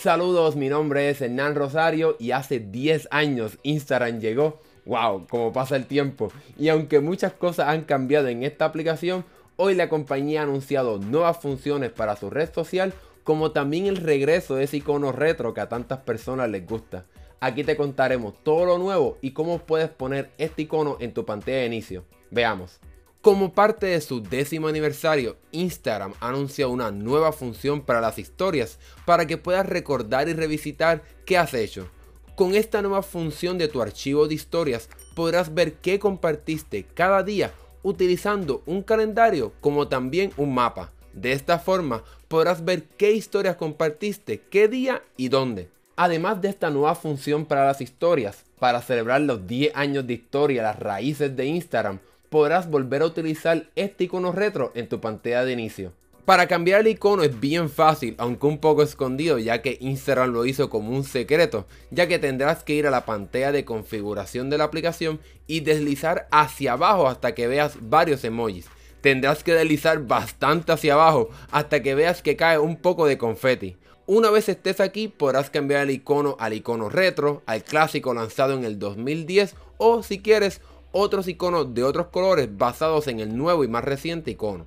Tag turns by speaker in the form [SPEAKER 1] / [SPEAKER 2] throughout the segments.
[SPEAKER 1] Saludos, mi nombre es Hernán Rosario y hace 10 años Instagram llegó. ¡Wow! Como pasa el tiempo. Y aunque muchas cosas han cambiado en esta aplicación, hoy la compañía ha anunciado nuevas funciones para su red social, como también el regreso de ese icono retro que a tantas personas les gusta. Aquí te contaremos todo lo nuevo y cómo puedes poner este icono en tu pantalla de inicio. Veamos. Como parte de su décimo aniversario, Instagram anunció una nueva función para las historias para que puedas recordar y revisitar qué has hecho. Con esta nueva función de tu archivo de historias podrás ver qué compartiste cada día utilizando un calendario como también un mapa. De esta forma podrás ver qué historias compartiste, qué día y dónde. Además de esta nueva función para las historias, para celebrar los 10 años de historia, las raíces de Instagram, podrás volver a utilizar este icono retro en tu pantalla de inicio. Para cambiar el icono es bien fácil, aunque un poco escondido, ya que Instagram lo hizo como un secreto, ya que tendrás que ir a la pantalla de configuración de la aplicación y deslizar hacia abajo hasta que veas varios emojis. Tendrás que deslizar bastante hacia abajo hasta que veas que cae un poco de confeti. Una vez estés aquí podrás cambiar el icono al icono retro, al clásico lanzado en el 2010 o si quieres otros iconos de otros colores basados en el nuevo y más reciente icono.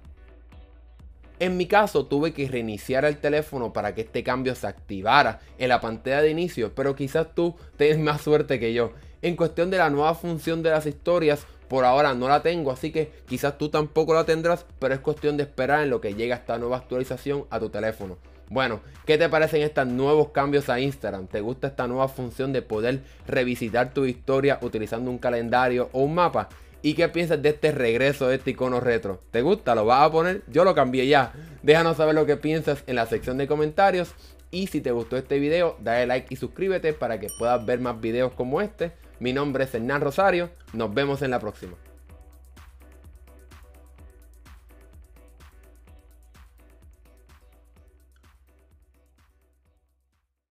[SPEAKER 1] En mi caso tuve que reiniciar el teléfono para que este cambio se activara en la pantalla de inicio, pero quizás tú tengas más suerte que yo. En cuestión de la nueva función de las historias, por ahora no la tengo, así que quizás tú tampoco la tendrás, pero es cuestión de esperar en lo que llega esta nueva actualización a tu teléfono. Bueno, ¿qué te parecen estos nuevos cambios a Instagram? ¿Te gusta esta nueva función de poder revisitar tu historia utilizando un calendario o un mapa? ¿Y qué piensas de este regreso de este icono retro? ¿Te gusta? ¿Lo vas a poner? Yo lo cambié ya. Déjanos saber lo que piensas en la sección de comentarios. Y si te gustó este video, dale like y suscríbete para que puedas ver más videos como este. Mi nombre es Hernán Rosario. Nos vemos en la próxima.